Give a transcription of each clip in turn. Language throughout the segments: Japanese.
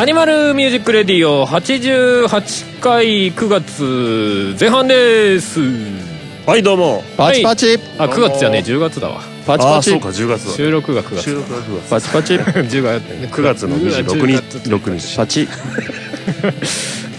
アニマルミュージックレディオ88回9月前半です。はいどうも。パチパチ、あ9月じゃね10月だわ。パチパチ。ああそうか10月だ収録が9月収録が9月パチパチ。10月9月の26日6日。パチ。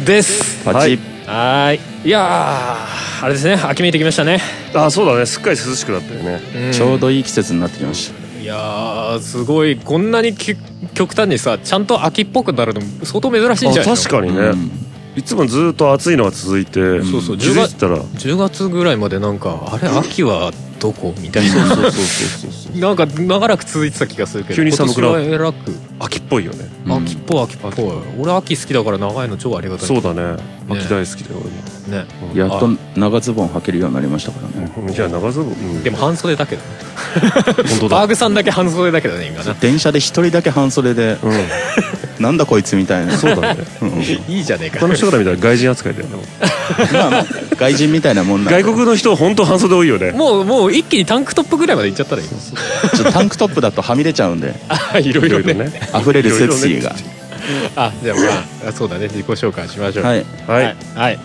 です。パチ、はい。はーい。いやーあれですね。秋めいてきましたね、あそうだね。すっかり涼しくなったよね。ん。ちょうどいい季節になってきましいやーすごい。こんなにき極端にさちゃんと秋っぽくなるの相当珍しいんじゃないの確かにね、うんいつもずっと暑いのが続いて、そうそう。気づいてたら。10月ぐらいまでなんかあれ秋はどこみたいな。そうそうそうそうなんか長らく続いてた気がするけど急に寒くなる秋っぽいよね。うん。秋っぽい秋っぽい。俺秋好きだから長いの超ありがたい。そうだね。秋大好きだよね。俺もやっと長ズボン履けるようになりましたからね。うん。いや長ズボン、うん。でも半袖だけど 本当だ。バーグさんだけ半袖だけどね今な電車で一人だけ半袖で。うんなんだこいつみたいな。そうだね。うん。いいじゃねえか。他の人から見たら外人扱いだよねまあまあ外人みたいなもんな外国の人本当半袖多いよね。もうもう一気にタンクトップぐらいまで行っちゃったらいいちょっとタンクトップだとはみ出ちゃうんで。あいろいろね。ね。溢れるセクシーが。あじゃあまああそうだね。自己紹介しましょう。はい。はい。はい。はい。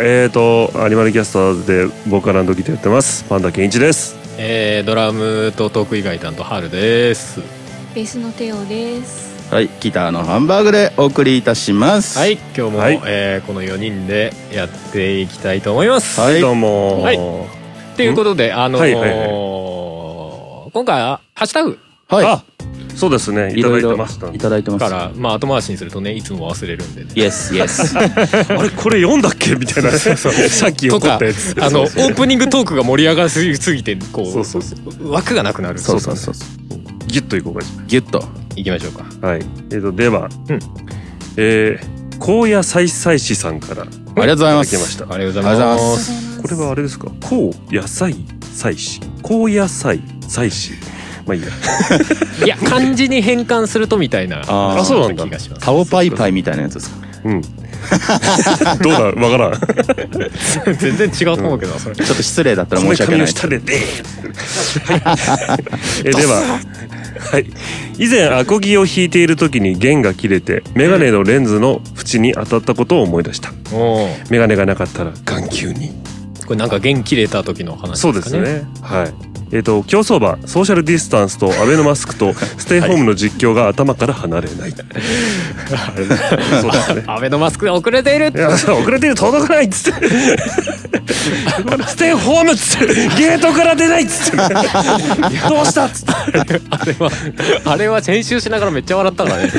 えーとアニマルキャスターズでボーカルギターやってます。パンダケンイチです。えードラムとトーク以外担当ハルです。ベースのテオです。はいギターのハンバーグでお送りいたします。はい今日も、はい。えーこの4人でやっていきたいと思います、はい。どうもはい。ということであのーはいはい今回はハッシュタグ。はい。あそうですね。いただいていろいろましたいただいてます。からまあ後回しにするとねいつも忘れるんでね。イエスイエスあれこれ読んだっけ？みたいな。さっき怒とかったやつ。あのオープニングトークが盛り上がりすぎてこうそうそうそう。枠がなくなる。そうそうそう。ギュッといこうかギュッといきましょうか。はい。えーとでは、うん。えー高野菜菜師さんからありがとうございます。いただきました。ありがとうございまありがとうございます。これはあれですか？高野菜菜師高野菜菜師まあいいや。いや漢字に変換するとみたいなあー。あそうなんだ。気がしますタオパイパイみたいなやつですか？うん。どうだ？わからん。全然違うと思うけど、それ。ちょっと失礼だったらこ申し訳ないの髪の下ででーえでははい。以前アコギを弾いている時に弦が切れてメガネのレンズの縁に当たったことを思い出した。おー。メガネがなかったら眼球に。これなんか弦切れた時の話そうですね。はいえっ、と競走馬ソーシャルディスタンスとアベノマスクとステイホームの実況が頭から離れない、そうですねアベノマスクが遅れている。いや遅れてる届かないっつって。ステイホームっつってゲートから出ないっつって。どうしたっつって。あれはあれは編集しながらめっちゃ笑ったからね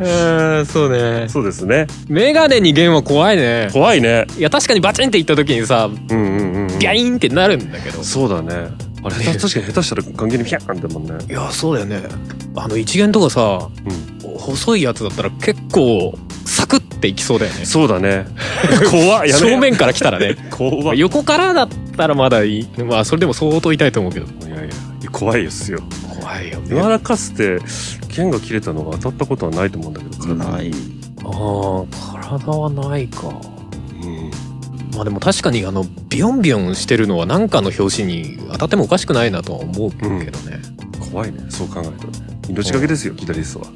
うんそうね。そうですね。メガネに弦は怖いね。怖いね。いや確かにバチンっていった時にさうんうんうんうん。ビャインってなるんだけど。そうだね。あれ確かに下手したら関係にピャーンってもんね。いやそうだよね。あの一弦とかさうん。細いやつだったら結構サクっていきそうだよね。そうだね。怖い。正面から来たらね。怖い。い横からだったらまだいい。まあそれでも相当痛いと思うけど。やいや怖いですよ怖い。よいまだかつて剣が切れたのが当たったことはないと思うんだけど体。ない。ああ体はないか。うん。まあでも確かにあのビヨンビヨンしてるのは何かの表紙に当たってもおかしくないなとは思うけどね、怖いね。そう考えるとね。命がけですよギタリストは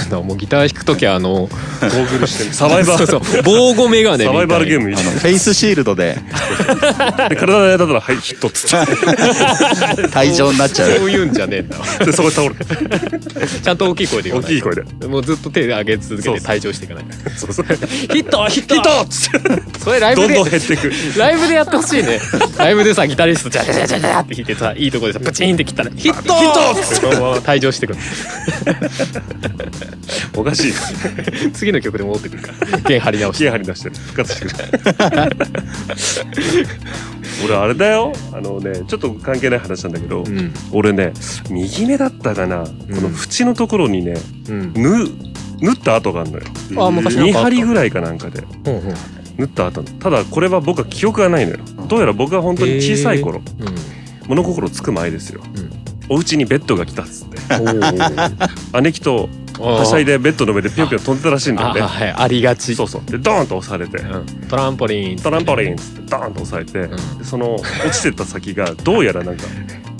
もうギター弾く時はあのゴーグルして サバイバーそうそう防護メガネみたいな。サバイバルゲームみあたいのフェイスシールドで。な で体で当たったらはいヒットっつって。退場になっちゃそうういうんじゃねえんだ。わでそこで倒れちゃんと大きい声で言わない大きい声で。もうずっと手で上げ続けて退場していかない。そうそう。ヒットヒット。ヒットっつって。それライブでどんどん減っていく。ライブでやってほしいね。ライブでさギタリストジャジャジャジャジャって弾いてさいいとこでさプチンって切ったらヒットヒットって。そのまま退場してくるおかしい。次の曲で戻ってくるから。弦張り直して。気張り出して。る復活してくる俺あれだよ。あのねちょっと関係ない話なんだけど、うん。俺ね右目だったかな、この縁のところにねうん。縫縫った跡があるのよ。あ昔なん2かあった針ぐらいかなんかで。うんうん。縫った跡ただこれは僕は記憶がないのよ。うどうやら僕が本当に小さい頃うん。物心つく前ですよ、お家にベッドが来たっつって。姉貴とはしゃいでベッドの上でピョンピョン飛んでたらしいんだよね。あはい。ありがち。そうそう。でドーンと押されて、うん。トランポリン。トランポリンっつってドーンと押されて、ん。でその落ちてった先がどうやらなんか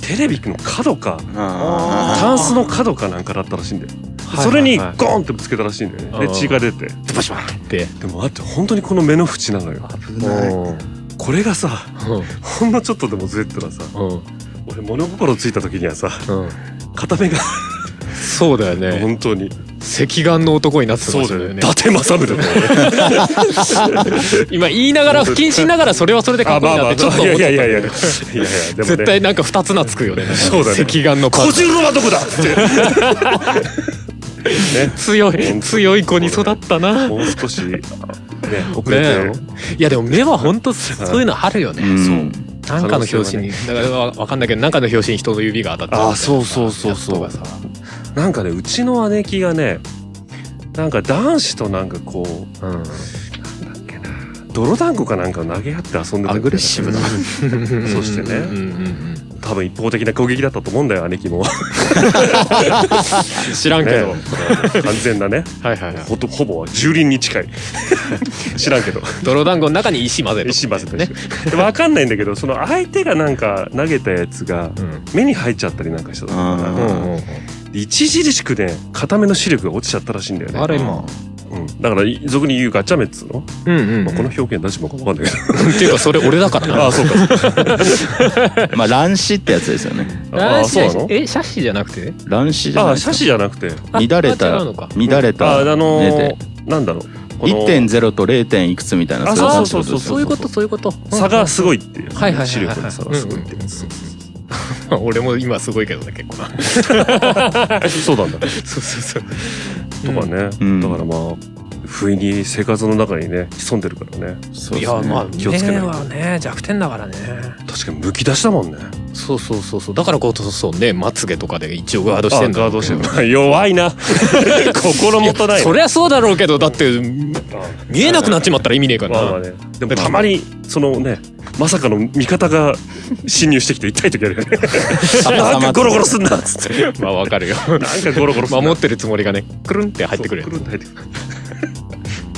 テレビの角かあタンスの角かなんかだったらしいんだよ、はいそれにはい。はいゴーンってぶつけたらしいんだよね。でうん。血が出て。バシバンって。でも待って本当にこの目の縁なのよ。危ない。うんこれがさうん。ほんのちょっとでもずれてたらさうん。俺物心ついた時にはさうん。片目がそうだよね。本当に。赤眼の男になってたよね。だよね。伊達政宗 今言いながら不謹慎ながらそれはそれでかっこいいなってちょっと思っいやいてた。やいやいやいやいやでもね。絶対なんか二つなつくよね。そうだね。赤眼のパ小ン次郎はどこだってね。強い強い子に育ったな。もう少しね遅れてねいやでも目は本当そういうのあるよね、うん。なんかの表紙に、だからわわかんないけどなんかの表紙に人の指が当たってあーそうそうそうそう。やつとかさなんかねうちの姉貴がねなんか男子となんかこううんなんだっけな泥団子かなんかを投げ合って遊んでたアグレッシブだ。そしてね。うんうんうん多分一方的な攻撃だったと思うんだよ姉貴も。ね 知らんけど、完全なね。はいはいはい。ほとほぼ蹂躙に近い。知らんけど。泥団子の中に石混ぜる石混ぜてね。分かんないんだけどその相手がなんか投げたやつがうん。目に入っちゃったりなんかしたのかうんうん著しくね片目の視力が落ちちゃったらしいんだよね。あれまうん、だから俗に言うガチャメっつうの、あうんうん、まあ、この表現大丈夫か分かんないけど。っていうかそれ俺だからな。ああそうか。まあ乱視ってやつですよね。ああそうなの？えシャシじゃなくて？乱視じゃああないですか。写真じゃなくて。あ乱れた乱れあたあの目で。ー、なんだろう。この1.0と 0. いくつみたいなあそういう感じそうそうそう。いうことそういうこと。差がすごいっていう、はいはい視力の差がすごいっていう、俺も今すごいけどね結構な。そうなんだ。そうそうそう。とかね、うん。だからまあ不意に生活の中にね潜んでるからね。そうですね。いやまあ気をつけないと。目はね弱点だからね。確かにむき出しだもんね。そうそうそうそう。だからこそそうねまつげとかで一応ガードしてんだあガードしてる 弱いな。心もとない。そりゃそうだろうけどだって見えなくなっちまったら意味ねえからな。まあまあね。でもたまにそのねまさかの味方が侵入してきて痛い時あるよね。なんかゴロゴロすんなっつって。まあわかるよ。なんかゴロゴロ守ってるつもりがねくるんって入ってくるやそうくるんって入ってくる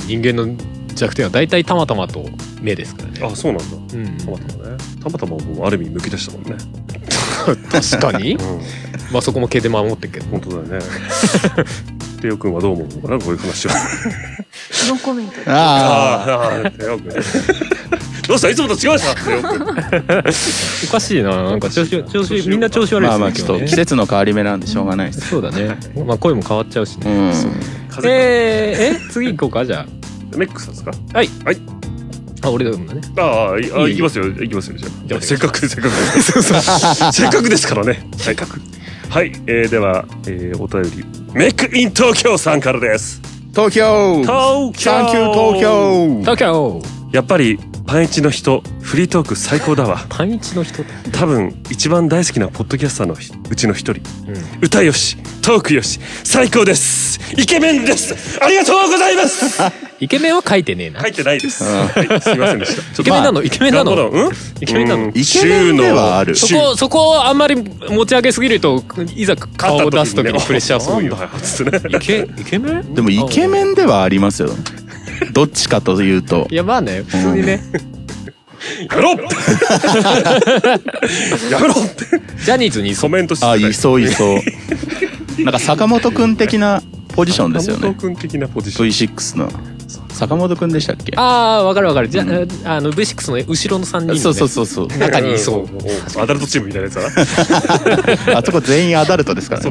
人間の弱点は大体たまたまと目ですからね。あそうなんだ。うん。たまたまね。たまたまもうある意味むき出したもんね。確かに。うん。まあそこも毛で守ってっけど本当だよね。テオ君はどう思うのかなこういう話は。ノーコメント。でああああテオ君どうした？いつもと違うじゃんテオ君おかしいな。なんか調子調子みんな調子悪いまあまあですね。ちょっと季節の変わり目なんでしょうがないですそうだね。まあ声も変わっちゃうしね。うえー、え次行こうかじゃメックさんですか？はい。はい。あ俺だもんだね。ああ行きますよ。行きますよじゃあ。あせっかくせっかく。せっかくですからね。せっかく。はい、えー、では、えー、お便り。メックイン東京さんからです。東京。東京。東京。東京。やっぱりパンイチの人フリートーク最高だわ。パンイチの人って。多分一番大好きなポッドキャスターのひうちの一人。うん。歌よしトークよし最高です。イケメンです。ありがとうございます。イケメンは書いてねえな。書いてないです、はい、すいませんでした。ちょっとイケメンなの？イケメンなのうん？イケメンなの？うん。イケメンではある。そこそこをあんまり持ち上げすぎるといざ顔を出す時にプレッシャーすごいよなんだよつってね。イケイケメン？でもイケメンではありますよどっちかというと。いやまあね普通にね。やめろって。やめろって。ジャニーズにコメントしてあいそういそう。なんか坂本くん的なポジションですよね。坂本君的なポジション。V6 の坂本くんでしたっけ？ああわかるわかる。じゃああの V6 の後ろの3人の、ね、そうそうそうそう。中に。いそうアダルトチームみたいなやつだな。あそこ全員アダルトですからね。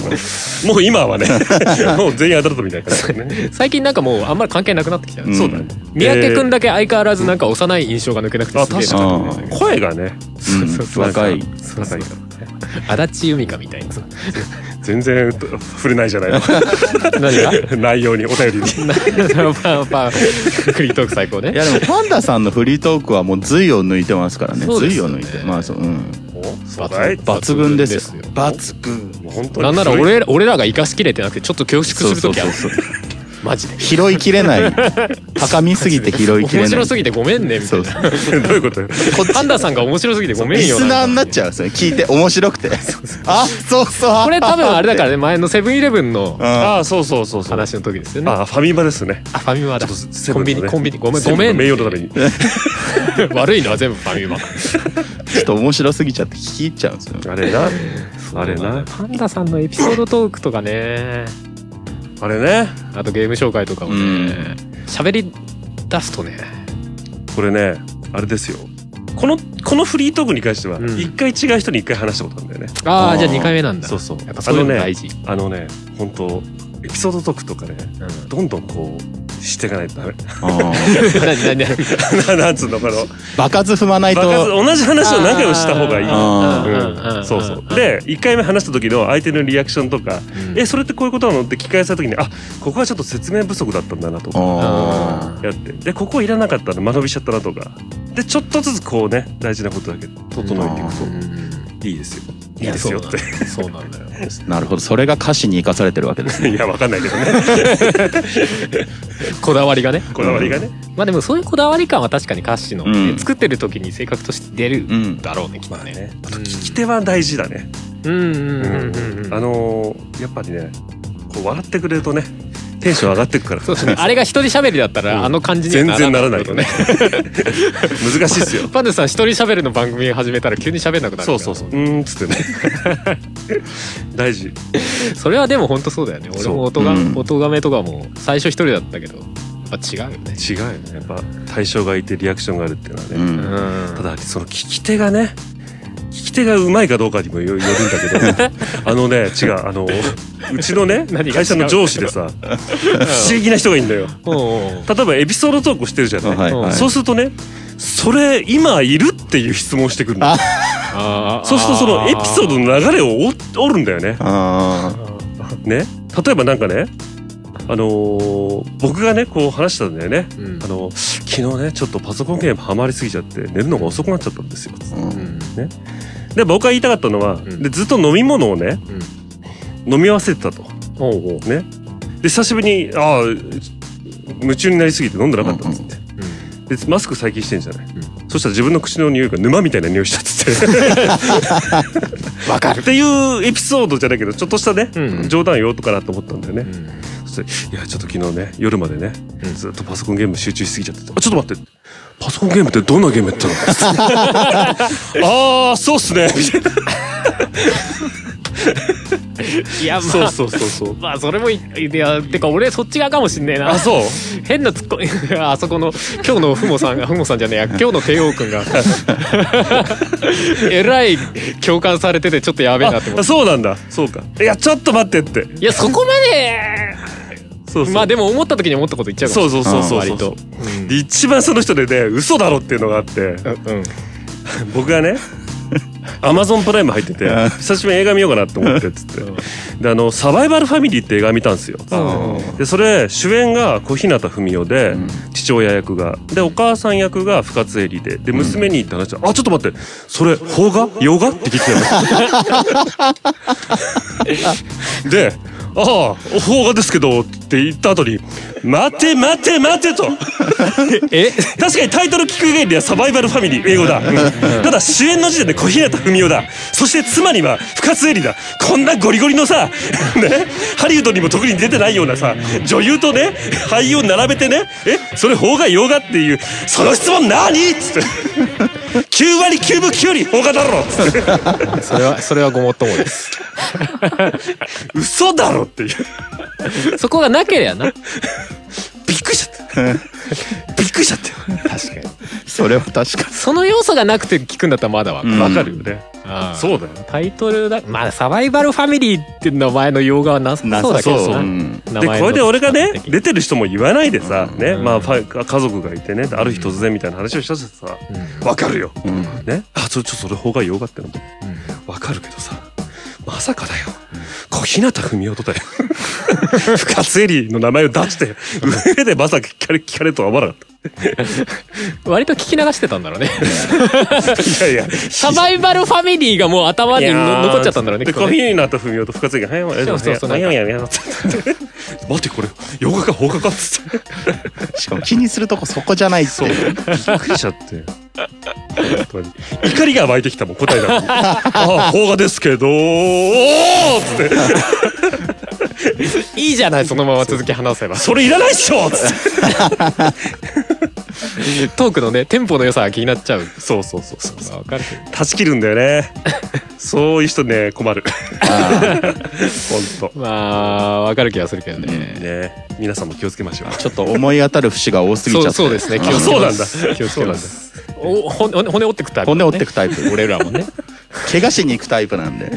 もう今はね もう全員アダルトみたいなね。最近なんかもうあんまり関係なくなってきたよ、うんそうだね。三宅君だけ相変わらずなんか幼い印象が抜けなくてあすげえ確なかに。ね声がね。うん。若いそうそう。高い。からね 足立由美香みたいな。さ全然触れないじゃないの。何が？内容にお便りに。パーパーフリートーク最高ね。いやでもパンダさんのフリートークはもう髄を抜いてますからね。そうですよね。髄を抜いて。まあそううん。抜群ですよ。抜群ですよ。抜群。もう本当に。なんなら俺俺らが生かしきれてなくてちょっと恐縮する時ある。そうそうそうマジで。拾いきれない。高みすぎて拾いきれない。面白すぎてごめんねみたいなどういうことよパンダさんが面白すぎてごめんよリスナーになっちゃうんですよ聞いて面白くて。あそうそう。これ多分あれだからね前のセブンイレブンのうん。ああそうそうそうそう。話の時ですよね。あファミマですねあファミマだコンビニコンビニ。ごめんごめん。名誉のために。悪いのは全部ファミマ。ちょっと面白すぎちゃって聞き入っちゃうんですよ。あれな。あれな。パンダさんのエピソードトークとかねあれね。あとゲーム紹介とかもうん。ね喋り出すとね。これねあれですよ。このこのフリートークに関してはうん。一回違う人に一回話したことあるんだよね、ああじゃあ2回目なんだ。そうそう。やっぱそういうの大事、あのね本当エピソードトークとかねうん。どんどんこうしていかないとダメ。あ何何何？なんつう。のこの場数踏まない爆発と同じ話を何回もした方がいい。あうんそうそう。で1回目話した時の相手のリアクションとか「えそれってこういうことなの?」って聞き返した時に「あここはちょっと説明不足だったんだな」とかあやって。でここいらなかったら間延びしちゃったなとか。でちょっとずつこうね大事なことだけ整えていくといいですよいいですよ。ってそうなんだよ。ーなるほど。それが歌詞に生かされてるわけですね。いやわかんないけどね。こだわりがね。こだわりがね。まあでもそういうこだわり感は確かに歌詞の、うん。作ってる時に性格として出るうん。だろうねきっとね。まあね。あと聞き手は大事だね。うんうんうんうんうん。あのーやっぱりねこう笑ってくれるとねテンション上がってくから。そうですね。あれが一人喋りだったら、うん。あの感じには全然ならないとよね。難しいっすよ。パンダさん一人喋るの番組始めたら急に喋んなくなるそうそうそう。うーんっつってね。大事。それはでも本当そうだよね。俺も音が、うん。音がめとかも最初一人だったけどやっぱ違うよね。違うよね。やっぱ対象がいてリアクションがあるっていうのはね、うん。うんただその聞き手がね聞き手がうまいかどうかにもよよるんだけど。あのね違うあのうちのね 会社の上司でさ 不思議な人がいるんだよ。例えばエピソードトークをしてるじゃない、はいはい。そうするとねそれ今いるっていう質問をしてくるの。そうするとそのエピソードの流れを追追るんだよね。あね。例えばなんかねあのー僕がねこう話したんだよね。うん。あの昨日ねちょっとパソコンゲームハマりすぎちゃって寝るのが遅くなっちゃったんですよ。ーうんで僕が言いたかったのは、ん。でずっと飲み物をね飲み忘れてたと。おうおう。ね。で久しぶりにああ夢中になりすぎて飲んでなかったっつって、でマスク最近してんじゃない、そしたら自分の口の匂いが沼みたいな匂いしたっつってわかる。っていうエピソードじゃないけどちょっとしたね、うん。冗談よとかなと思ったんだよね、うん。そしていやちょっと昨日ね夜までね、うん。ずっとパソコンゲーム集中しすぎちゃって。てあちょっと待ってパソコンゲームってどんなゲームやったの？ああそうっすね。みたいな いやまあそうそうそうそう。まあそれもいいやてか俺そっち側かもしんねえな。あそう？変なツッコミあそこの今日のふもさんがふもさんじゃねえや。今日の帝王くんが。えらい共感されててちょっとやべえなって思あって。そうなんだ。そうか。いやちょっと待ってって。いやそこまでそうそう。まあでも思った時に思ったこと言っちゃうそうそうそうそう割と。で一番その人でね嘘だろっていうのがあって。うん。うん。僕がねアマゾンプライム入っててうん。久しぶりに映画見ようかなと思ってっつって。であの「サバイバルファミリー」って映画見たんですよ。うん。でそれ主演が小日向文世で、ん。父親役が。でお母さん役が深津絵里で。で娘にって話したらあちょっと待ってそれ邦画？洋画?」って聞いてた で「ああ邦画ですけど」って言った後に「待て待て待て」と。え？確かにタイトル聞く限りはサバイバルファミリー英語だ、うん。ただ主演の時点で小日向文世だ。そして妻には深津絵里だ。こんなゴリゴリのさ、ね、ハリウッドにも特に出てないようなさ女優とね俳優を並べてねえ？それ邦画洋画っていうその質問何？っつって。9割9分9厘邦画だろっつって。それはそれはごもっともです。嘘だろっていう。そこがなけりゃな。びっくりしちゃった。びっくりしちゃったよ。確かに。それは確かその要素がなくて聞くんだったらまだわかる、うん。わかるよね、ああそうだよ。タイトルだ。まあサバイバルファミリーって名前の洋画はなさそうだけどな。う。ん。でこれで俺がね出てる人も言わないでさ、ね。うん。まあファ家族がいてね。ある日突然みたいな話をしたとさうん。わかるよ、うん。ねあそれちょっとそれ方が洋画ってのもうん。わかるけどさまさかだよ。小日向文夫とだよ。深津絵里の名前を出して上でまさか聞かれ聞かれとは思わなかった。割と聞き流してたんだろうね。いやいや。サバイバルファミリーがもう頭にの残っちゃったんだろうねコーヒーの後文雄と深津が「はいうそうそう。はいはいはいはい」待ってこれ洋画か放課かっつって。しかも気にするとこそこじゃないって。そうびっくりしちゃって。本当に怒りが湧いてきたもん答えなのにああ邦画ですけどっつっていいじゃないそのまま続き話せば。それいらないっしょっつって トークのねテンポの良さが気になっちゃう。そうそうそうそうわかるけど。断ち切るんだよね。そういう人ね困る。本まあわかる気がするけど当ね、ね。皆さんも気をつけましょう。ちょっと思い当たる節が多すぎちゃって。そうそうですね気をつけそうなんだ。ます気をつけます。お骨骨折ってくタイプ、骨折ってくタイプ俺らもね。怪我しに行くタイプなんで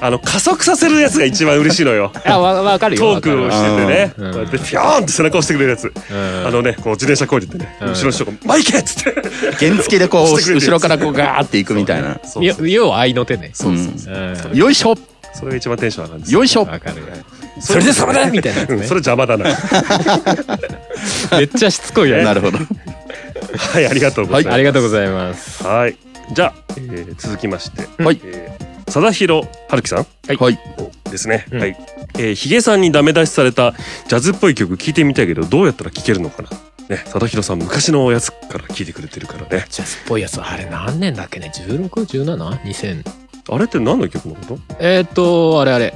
あの加速させるやつが一番嬉しいのよ。あわわかるよ。トークをしててね、うん。こうやってピョーンって背中を押してくれるやつ、うん。あのねこう自転車こいでてね、うん。後ろの人が「マイケ!」っつって。原付でこう 後ろからこうガーっていくみたいな。要は愛の手ね。そうよいしょ。それが一番テンション上がるんですよ。よいしょ。わかるそれでそれだみたいなね。うん。それ邪魔だな。めっちゃしつこいよね なるほど。はいありがとうございます。ありがとうございます。はい。じゃあ、えー続きまして、はい。えー貞弘春樹さん。はい。ですね、うん。はい、えー、ヒゲさんにダメ出しされたジャズっぽい曲聞いてみたいけどどうやったら聴けるのかな？ね貞弘さん昔のやつから聞いてくれてるからね。ジャズっぽいやつあれ何年だっけね？16?17?2000 あれって何の曲のこと？えーっとあれあれ。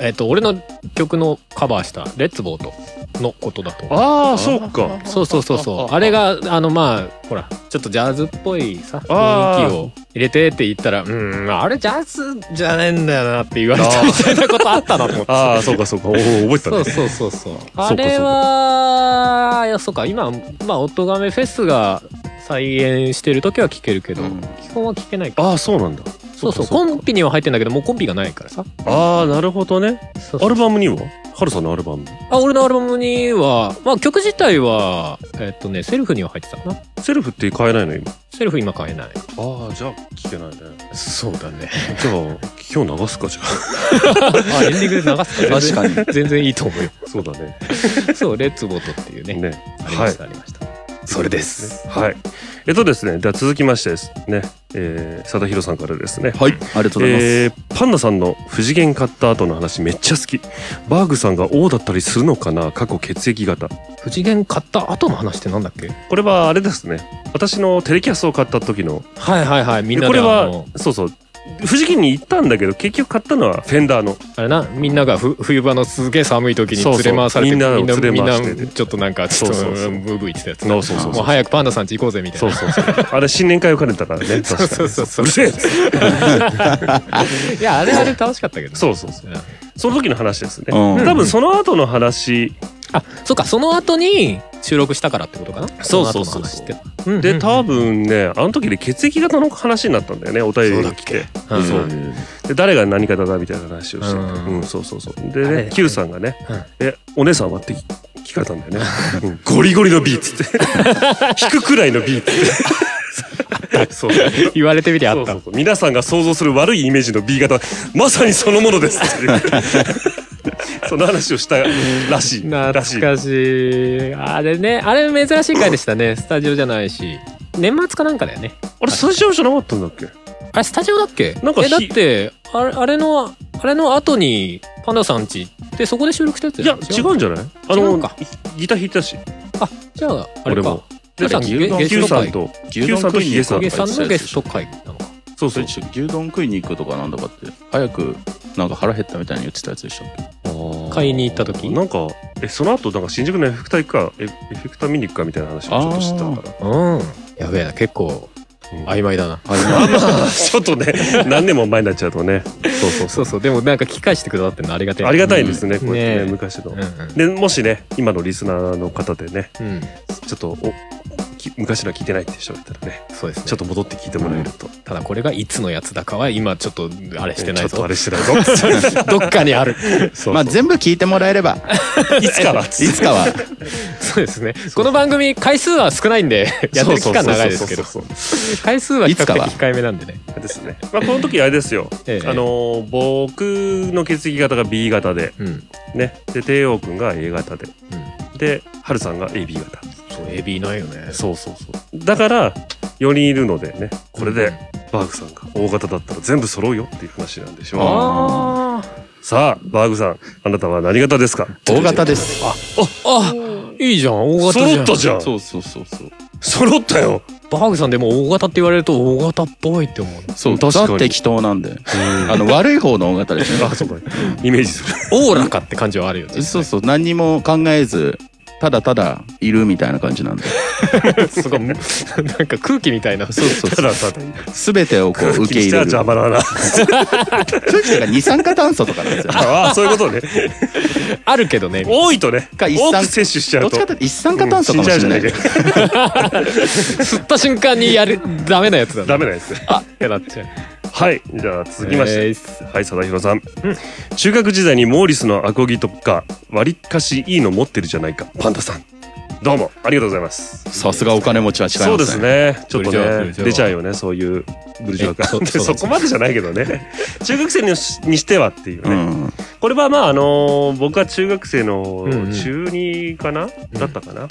えーっと俺の曲のカバーした「レッツボート」のことだとああそうか。そうそうそうそう。あれがあのまあほらちょっとジャズっぽいさ雰囲気を入れてって言ったら「うんあれジャズじゃねえんだよな」って言われたみたいなことあったなと。思ってああそうかそうか。覚えてたね。そうそうそうそう。かあれはいやそうか。今まあ「おとがめフェス」が再演してる時は聴けるけど、うん。基本は聴けないか。ああそうなんだそうそう。かコンピには入ってんだけどもうコンピがないから。さああなるほどね。そうそう。アルバムには？ハルさんのアルバム。あ俺のアルバムにはまあ曲自体はえっとねセルフには入ってたかな。セルフって買えないの今？セルフ今買えない。ああじゃあ聞けないね。そうだね。じゃあ今日流すかじゃあ。あエンディングで流すか。確かに。に全然いいと思うよ。そうだね。そうレッツボートっていうねね。ありました、ありましたそれです。はい。えっとですねでは続きましてですねえー、貞弘さんからですね。はいありがとうございます、えーパンダさんの不次元買った後の話めっちゃ好き。バーグさんが王だったりするのかな？過去血液型。不次元買った後の話ってなんだっけ？これはあれですね。私のテレキャスを買った時の。はいはいはいみんなこれはそうそう富士急に行ったんだけど結局買ったのはフェンダーの。あれなみんながふ冬場のすげえ寒い時にそうそう。連れ回されてみんなを連れ回みんなしててちょっとなんかちょっとそう。そうそうムーブー言ってたやつな。そうそうそうもう早くパンダさんち行こうぜみたいな。そうそうそう。あれ新年会を兼ねたからね。確かにそうそうそう。うるせえ。いやあれあれ楽しかったけどそうそうそう。うん。その時の話ですね。うん。多分その後の話あそうかその後に収録したからってことかな？そうそうそうの後の話って。うで多分ねあの時で血液型の話になったんだよねお便りが来て。うん。そう。で誰が何型だみたいな話をしてて。うん。うんそうそうそう。でね Q さんがねうん「えお姉さんは?」って聞かれたんだよね。うん。ゴリゴリの B っつって。引くくらいの B っつって。そう。言われてみてあった。そうそうそう。皆さんが想像する悪いイメージの B 型まさにそのものですってその話をしたらしい。懐かしい。あれねあれ珍しい回でしたね。スタジオじゃないし。年末かなんかだよね。あれスタジオじゃなかったんだっけ？あれスタジオだっけ？なんかひえだってあれあれのあれの後にパンダさんちでそこで収録したやついや違うんじゃない？あのギター弾いてたし。あじゃああれか。俺も。でさんゲ牛さんと牛丼食いに行くとかゲさんのゲスト会なのかそうそう。牛丼食いに行くとかなんだかって早くなんか腹減ったみたいに言ってたやつでしたっけ？買いに行った時？なんかえその後なんか新宿のエフェクター行くかエエフェクター見に行くかみたいな話をちょっとしてたから。うん。やべえな結構うん。曖昧だな。ちょっとね何年も前になっちゃうとね。そうそうそう。そうでもなんか聞き返してくださってるのありがたい。ありがたいですね、こうやってねね昔の、うんうん。でもしね今のリスナーの方でねうん。ちょっと昔のは聞いてないって人がいたらねそうですね。ちょっと戻って聞いてもらえると、ただこれがいつのやつだかは今ちょっとあれしてないぞ。ちょっとあれしてないぞ。どっかにある。そうまあ全部聞いてもらえれば いつかは。いつかは。そうですね。この番組回数は少ないんでやってる期間長いですけど。回数は比較いつかは。的控えめなんでね。ですね。まあこの時あれですよ、ええ。あのー僕の血液型が B 型でうん。ね。で帝王君が A 型で。うん。で春さんが AB 型そうエビいないよね。そうそうそう。だから4人いるのでねこれでバーグさんが大型だったら全部揃うよっていう話なんでしょう。あさあバーグさんあなたは何型ですか？大型です。ああいいじゃん大型じゃん。揃ったじゃん。そうそうそうそう。揃ったよ。バーグさんでも大型って言われると大型っぽいって思うそう確かに。ザ適当なんで。あの悪い方の大型ですねあそうか。イメージする。オーラかって感じはあるよね。そうそう。何にも考えずただただいるみたいな感じなんで。すごい。なんか空気みたいな。そうそうただただ。全てをこう受け入れる。二酸化炭素とかなんですよ ああそういうことね。あるけどね。多いとね。か一酸摂取しちゃうと。一酸化炭素かもしれない、うん 吸った瞬間にやるダメなやつだダメなやつ。ねあやだっちゃうはい。じゃあ続きまして、えー。はい貞弘さん、中学時代にモーリスのアコギとかわりかしいいの持ってるじゃないか。パンダさん。どうもありがとうございます。さすがお金持ちは違いますね。そうですね。ちょっとね出ちゃうよねそういうブルジョワ感そそこまでじゃないけどね。中学生にしにしてはっていうね、うん。これはまああのー僕は中学生のうんうん。中2かな、だったかな、うん。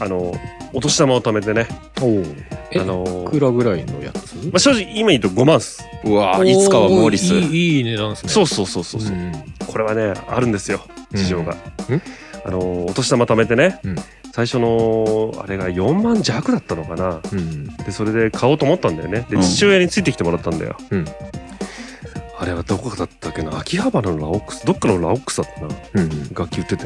あのお年玉を貯めてね。おおえあのーいくらぐらいのやつ？まあ、正直今言うと5万っす。うわいつかはモーリスおいいいい値段ですね。そうそうそうそうそう、ん。これはねあるんですよ事情が、うん？んあのお年玉貯めてね、うん。最初のあれが4万弱だったのかな。うん。でそれで買おうと思ったんだよね。でうん。父親についてきてもらったんだよ、うん。あれはどこだったっけな？秋葉原のラオックス？どっかのラオックスだったな？うん楽器売ってて、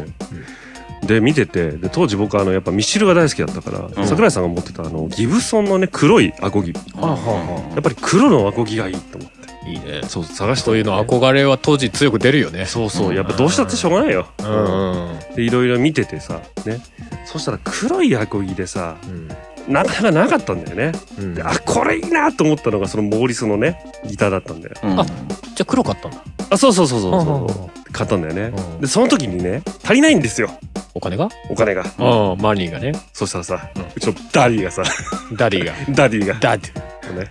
で見ててで当時僕あのやっぱミッシルが大好きだったから、うん。桜井さんが持ってたあのギブソンのね黒いアコギ。はあはあはやっぱり黒のアコギがいいと思って。あいいね。そう探してそういうの憧れは当時強く出るよね。そうそう。やっぱどうしたってしょうがないよ、うんうん。でいろいろ見ててさね。そしたら黒いアコギでさうんなかなかなかったんだよね。うん。であこれいいなと思ったのがそのモーリスのねギターだったんだよ。うん。あじゃあ黒かったんだあそうそうそうそうそう。買ったんだよね。うん。でその時にね足りないんですよ。お金が？お金が。ああ money がね。そしたらさうちの daddy がさ daddy が。daddy が。 daddy。ね。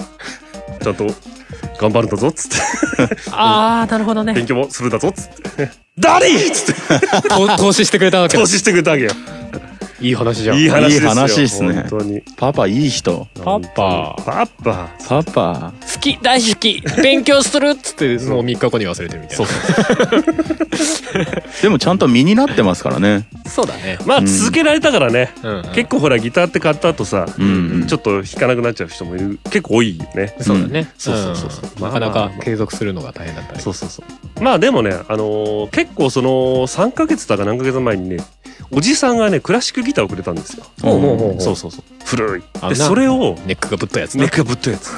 ちゃんと頑張るんだぞっつって。ああなるほどね。勉強もするんだぞっつって。 daddy っつって。と投資してくれたわけだ。投資してくれたわけよいい話じゃん。いい話ですよ。いい話っすね。本当に。パパいい人。パパ。パパ。パパ。好き大好き。勉強するっつってもう3日後に忘れてるみたいそうな でもちゃんと身になってますからね。そうだね。まあ続けられたからね、うん結構ほらギターって買った後さ、うんうん。ちょっと弾かなくなっちゃう人もいる。結構多いよね。そうだね。そうそうそうそう。ん。なかなか継続するのが大変だったり。そうそうそう。まあでもね、あのー結構その3ヶ月だか何ヶ月前にねおじさんがねクラシックギターをくれたんですよ。そうそうそう。古い。でそれをネックがぶったやつネッねクがぶったやつ。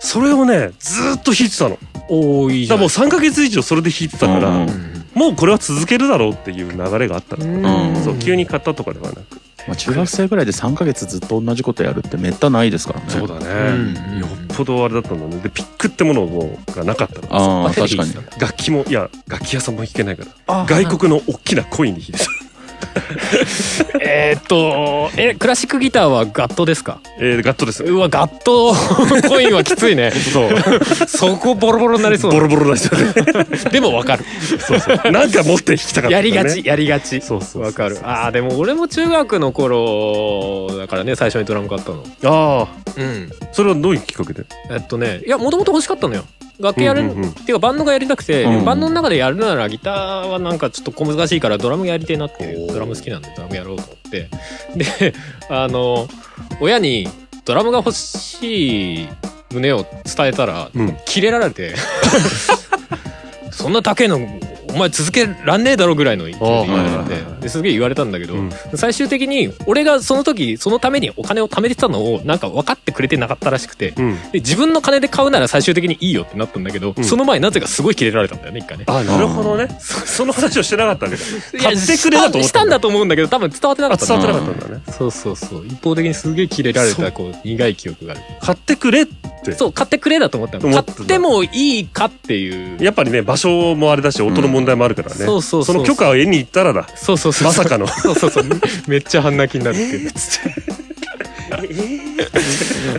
それをねずーっと弾いてたの。おおいいじゃんだもう3ヶ月以上それで弾いてたから、もうこれは続けるだろうっていう流れがあったの、うんそう急に買ったとかではなく、まあ、中学生ぐらいで3ヶ月ずっと同じことやるってめったないですからね。そうだね、うんよっぽどあれだったんだね。でピックってものもがなかったの。あ確かに。楽器もいや楽器屋さんも弾けないから。あ外国の大きなコインに弾いてた えーっとえクラシックギターはガットですか？えー、ガットです。うわガット。コインはきついね。そう。そこボロボロになりそう。ボロボロな人で でもわかる。そうそう。なんか持って弾きたかったね、やりがちやりがち。そうそうわかる。あーでも俺も中学の頃だからね最初にドラム買ったの。ああうん。それはどういうきっかけで？えっとねいやもともと欲しかったのよ楽器やる、うんうんうん。っていうかバンドがやりたくて、うん。バンドの中でやるならギターはなんかちょっと小難しいからドラムやりてえなっていうドラム好きなんでドラムやろうと思って。で あの親にドラムが欲しい旨を伝えたら、うん。キレられて。そんな高いのお前続けらんねえだろぐらいの勢いで言われてですげえ言われたんだけど、うん。最終的に俺がその時そのためにお金を貯めてたのをなんか分かってくれてなかったらしくて、うん。で自分の金で買うなら最終的にいいよってなったんだけど、うん。その前なぜかすごいキレられたんだよね一回ね。あなるほどね。そその話をしてなかったんだ。い買ってくれだと思っしたたんだと思うんだけど多分伝わってなかったあ伝わってななかったんだね。そうそうそう。一方的にすげえキレられたこう苦い記憶がある。買ってくれって。そう買ってくれだと思ったの。買ってもいいかっていう。やっぱりね場所もあれだし音の問題もあるからね、そうそうそう。の許可を得に行ったらだ。そうそうそう。まさかの。そうそうそう。めっちゃ半泣きになるって。いう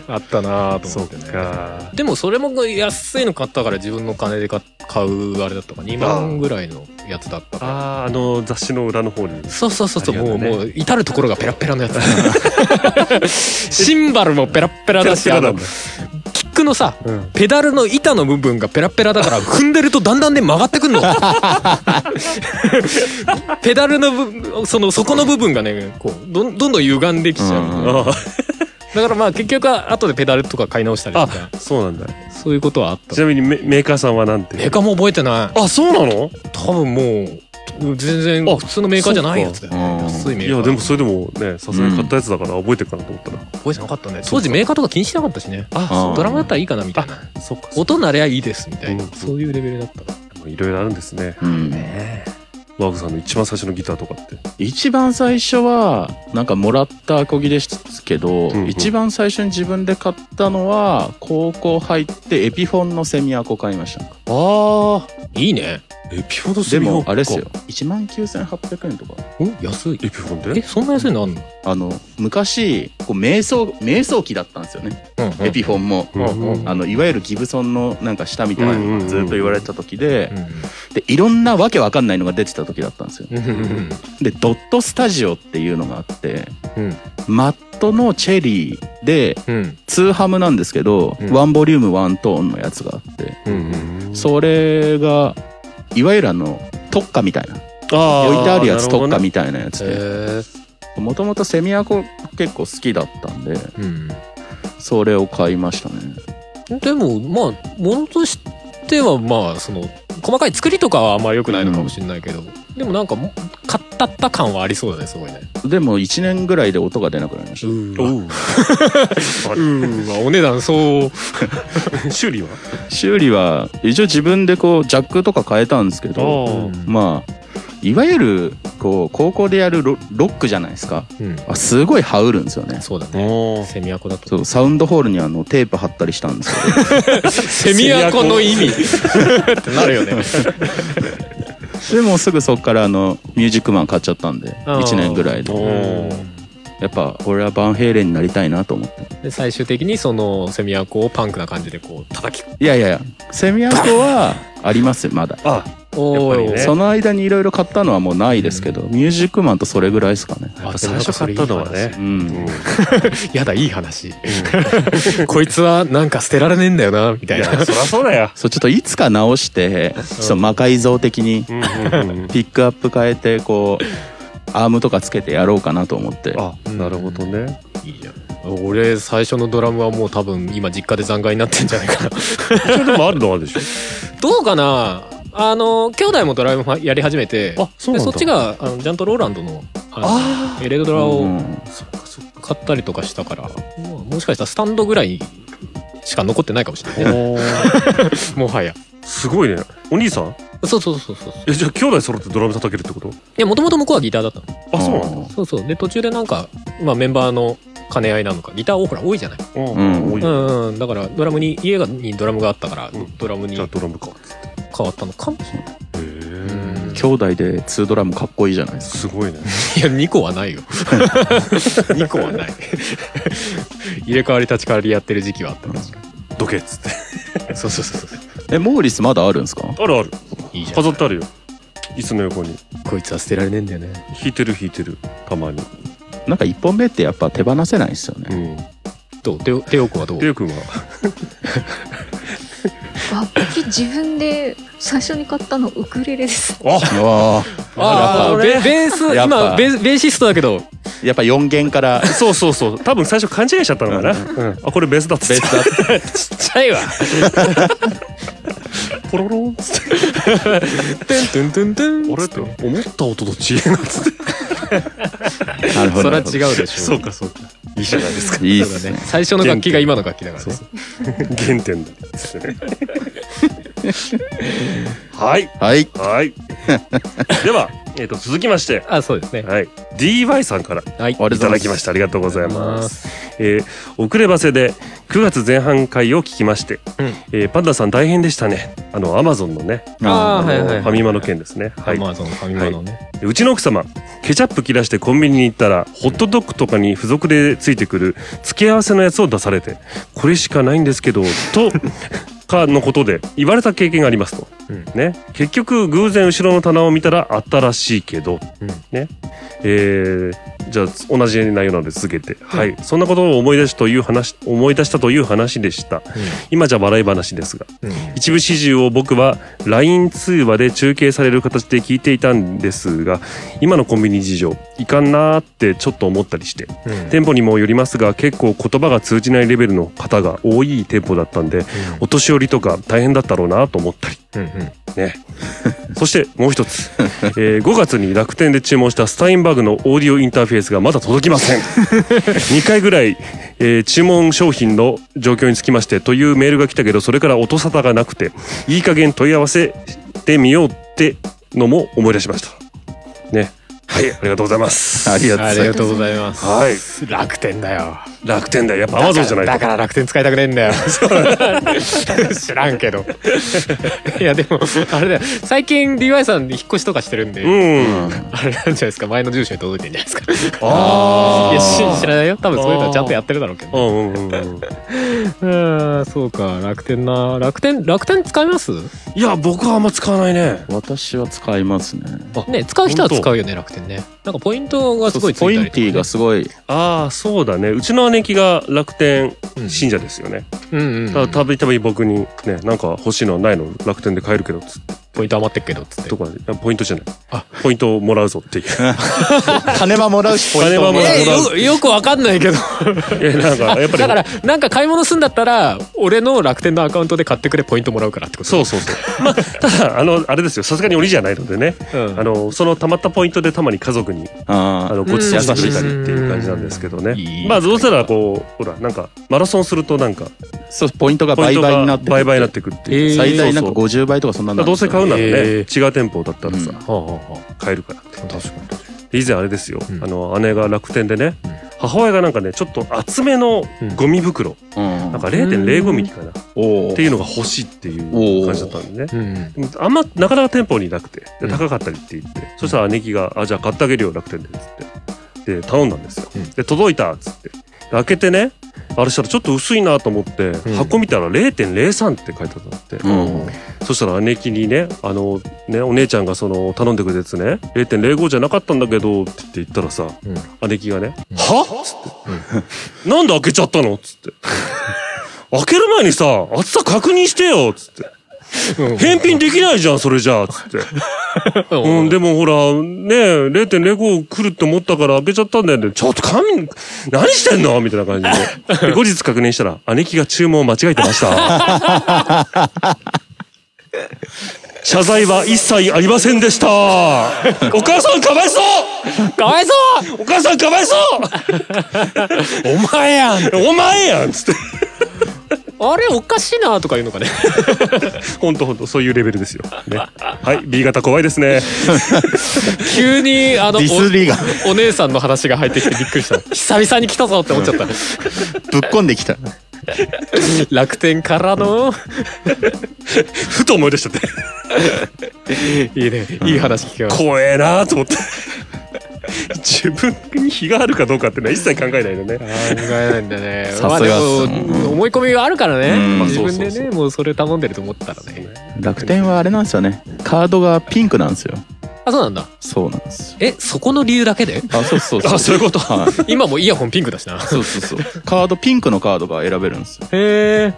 あったなぁと思ってね。か。でもそれも安いの買ったから自分の金で買買うあれだったか2万ぐらいのやつだったからあーあの雑誌の裏の方に。そうそうそうそう、もうもう至る所がペラペラのやつ シンバルもペラペラだしあのクのさうん。ペダルの板の部分がペラペラだから 踏んでるとだんだんね曲がってくんの ペダルの部その底の部分がねこうどんどんどん歪んできちゃう、うんうん。あ だからまあ結局は後でペダルとか買い直したりとか。あそうなんだ。そういうことはあった。ちなみにメメーカーさんはなんて？メーカーも覚えてない。あそうなの？多分もう全然あ普通のメーカーじゃないやつだよねそうか安いメーカー。いやでもそれでもねさすがに買ったやつだから覚えてるかなと思ったら、覚えてなかったね。当時メーカーとか気にしなかったしね。あそうドラムだったらいいかなみたいな。そっか音鳴りゃいいですみたいな、うん。そういうレベルだった。いろいろあるんですね。うんワークさんの一番最初のギターとかって？一番最初はなんかもらったアコギですけど、うんうん。一番最初に自分で買ったのは高校入ってエピフォンのセミアコ買いました。ああいいね。エピフォンのでセミホンか。もあれですよ。1万9800円とか。お安い。エピフォンで？えそんな安いのあんの、あの昔こう瞑想瞑想機だったんですよね、うんエピフォンも、うんうん。あのいわゆるギブソンのなんか下みたいなのがずっと言われてた時で、うでいろんなわけわかんないのが出てた時だったんですよ。でドットスタジオっていうのがあってうん。マットのチェリーでうん。2ハムなんですけど、うん。ワンボリュームワントーンのやつがあってうん。それがいわゆるあの特化みたいなあ置いてあるやつ特化みみたいなやつでもともとセミアコ結構好きだったんでうん。それを買いましたね。でもまあものとしてはまあその細かい作りとかはあんまり良くないのかもしれないけど、でもなんかも買ったった感はありそうだねすごいね。でも1年ぐらいで音が出なくなりました。うーわ お値段そう 修理は？修理は一応自分でこうジャックとか変えたんですけどあ。まあいわゆるこう高校でやるロロックじゃないですか。うん。あすごい羽織るんですよね。そうだあねセミアコだと。そうサウンドホールにあのテープ貼ったりしたんですけど。セミアコの意味。ってなるよね。でもすぐそこからあのミュージックマン買っちゃったんであー。1年ぐらいでやっぱ俺はバンヘイレンになりたいなと思って。で最終的にそのセミアコをパンクな感じでこう叩きいやいやいやセミアコはありますよまだ。あおやっぱりね。その間にいろいろ買ったのはもうないですけど、ミュージックマンとそれぐらいですかね。やっぱ最初買ったのはね。ううん。ん。やだいい話。こいつはなんか捨てられねえんだよなみたいな。そりゃそうだよ。そうちょっといつか直してちょっと魔改造的にうんうんうん。ピックアップ変えてこうアームとかつけてやろうかなと思って。あなるほどね。いいじゃん。俺最初のドラムはもう多分今実家で残骸になってんじゃないかな。一応でもあるのはあるでしょ？どうかな？あの兄弟もドラムやり始めてあそうなんだ。でそっちがあのジャント・ローランドのあのあエレドラをうん。買ったりとかしたから、まあもしかしたらスタンドぐらいしか残ってないかもしれない。ね もはや。すごいね。お兄さん？そうそうそうそう。そうえじゃあ兄弟揃ってドラム叩けるってこと？いやもともと向こうはギターだったの。あそうなんだそうそう。で途中でなんか、まあ、メンバーの兼ね合いなのかギターほら多いじゃない？うん。うん多いうんうん。だからドラムに家がにドラムがあったから、うん。ドラムにじゃあ変ドラムか。っつってわったのかもしれない。へえ兄弟で2ドラムかっこいいじゃないですか。すごいね。いや2個はないよ。2個はない。入れ替わり立ち替わりやってる時期はあった確かど。けっつって。にそうそうそうそう。えモーリスまだあるんですか？あるあるいいじゃん。飾ってあるよ。椅子の横に。こいつは捨てられねえんだよね。弾いてる弾いてる。たまに。なんか1本目ってやっぱ手放せないですよね。うん。どう？テオテオ君はどう？りょうくんは。楽器自分で最初に買ったのウクレレです。あうわああベベースやっぱ。今ベーベーシストだけど。ーやっぱ4弦から。そうそうそう。多分最初勘違いしちゃったのかな、うん。あこれベースだっつベースだって。ちっちゃいわポロロ ンっつってトゥントゥントゥン。トゥンって思った音と違えなっつって なるほど。それは違うでしょそうかそうか。いいじゃないですか。いいっすね。最初の楽器が今の楽器だからね。原点だ。っつってね。はい。はい。はい。ではえっ、と続きまして。あそうですね。はい。DY さんからはい。いただきました。ありがとうございまます。えー遅ればせで9月前半回を聞きまして、うん。えーパンダさん大変でしたね。あのアマゾンのねあーはいはいはいファミマの件ですね。はい。アマゾンファミマのね。うちの奥様ケチャップ切らしてコンビニに行ったらホットドッグとかに付属でついてくる付け合わせのやつを出されてこれしかないんですけどとかのことで言われた経験がありますと、うん。ね。結局偶然後ろの棚を見たらあったらしいけど、うん。ね。えーじゃあ同じ内容なので続けて、はい。そんなことを思い出しという話思い出したという話でした。今じゃ笑い話ですがうん。うん一部始終を僕は LINE 通話で中継される形で聞いていたんですが今のコンビニ事情いかんなーってちょっと思ったりしてうん。店舗にもよりますが結構言葉が通じないレベルの方が多い店舗だったんでお年寄りとか大変だったろうなと思ったり。うんうん。ね。そしてもう一つ、えー5月に楽天で注文したスタインバグのオーディオインターフェースがまだ届きません。2回ぐらい、えー注文商品の状況につきましてというメールが来たけどそれから音沙汰がなくていい加減問い合わせてみようってのも思い出しました。ね。はいありがとうございます。ありがとうごあざいます。りがとうございます。はい。楽天だよ楽天だよ。やっぱアマゾンじゃないと。だから楽天使いたくねえんだよ。知らんけど。いやでもあれだよ。最近 DY さん引っ越しとかしてるんで、うん。あれなんじゃないですか。前の住所に届いてんじゃないですか。あいやし知らないよ。多分そういうのはちゃんとやってるだろうけど。あうんうんうんうん。そうか。楽天な。楽天楽天使います？いや僕はあんま使わないね。私は使いますね。ね使う人は使うよね楽天ね。なんかポイントがすごいついたポりとかね。インティがすごい。ああそうだね。うちの姉貴が楽天信者ですよね、うんうんうん。たたびたび僕にねなんか欲しいのはないの楽天で買えるけどつってポイント余ってっけどっつって。とかポイントじゃない。あ。ポイントをもらうぞっていう。金はもらうし ポイントも。もらうえ金はもらう。よよくわかんないけど。いやなんかやっぱり。だからなんか買い物すんだったら俺の楽天のアカウントで買ってくれポイントもらうからってこと。そうそうそう。まあただあのあれですよ。さすがに鬼じゃないのでね、うん。あのそのたまったポイントでたまに家族にああのご馳走してくれたりっていう感じなんですけどね。まあどうせならこうほらなんかマラソンするとなんかあそうポイントが倍ポイントが々になってく倍々になってくっていう、えー。最大なんかそうそう50倍とかそんなんなだからどうせ買うならね、え違う店舗だったらさ、うん。はあはあは買えるからってあ確か以前あれですよ、うん。あの姉が楽天でね、うん。母親がなんかねちょっと厚めのうん。ゴミ袋、うん。なんか0.05ミリかな、おっていうのが欲しいっていう感じだったんでね。にうんでもあんまなかなか店舗になくて高かったりって言って、そしたら姉貴が「あじゃあ買ってあげるよ楽天で」っつって。で頼んだんですよ、うん。で届いたっつって。で開けてねあれしたらちょっと薄いなと思って、ん。箱見たら0.03って書いてあったって、うん。そしたら姉貴にね、あの、ね、お姉ちゃんがその、頼んでくれたやつね、0.05じゃなかったんだけど、って言って言ったらさ、姉貴がね、はっつって、なんで開けちゃったの？つって。開ける前にさ、厚さ確認してよ！つって。返品できないじゃん、それじゃあ、つって。うん、でもほら、ね0.05来るって思ったから開けちゃったんだよね。ちょっと神、何してんの？みたいな感じで。で後日確認したら、姉貴が注文を間違えてました。謝罪は一切ありませんでした。お母さんかわいそうかわいそお母さんかわいそう お前やんお前やんつって。あれおかしいなとか言うのかねほんとほんと、そういうレベルですよ。ね。はい、B 型怖いですね。急にあのおお姉さんの話が入ってきてびっくりした久々に来たぞって思っちゃったぶっこんできた楽天からのふと思い出しちゃって。いいねいい話聞けます怖えなと思って。自分に非があるかどうかっていうのは一切考えないのね。考えないんだね。さすが。まあ思い込みがあるからね。うん。自分でそうそうそう。ねもうそれ頼んでると思ったらね。楽天はあれなんですよね。カードがピンクなんですよあそうなんだ。そうなんですよ。えそこの理由だけで？あそうそうそう。あそういうこと？はい。今もイヤホンピンクだしな。そうそうそう。カードピンクのカードが選べるんですよ。へ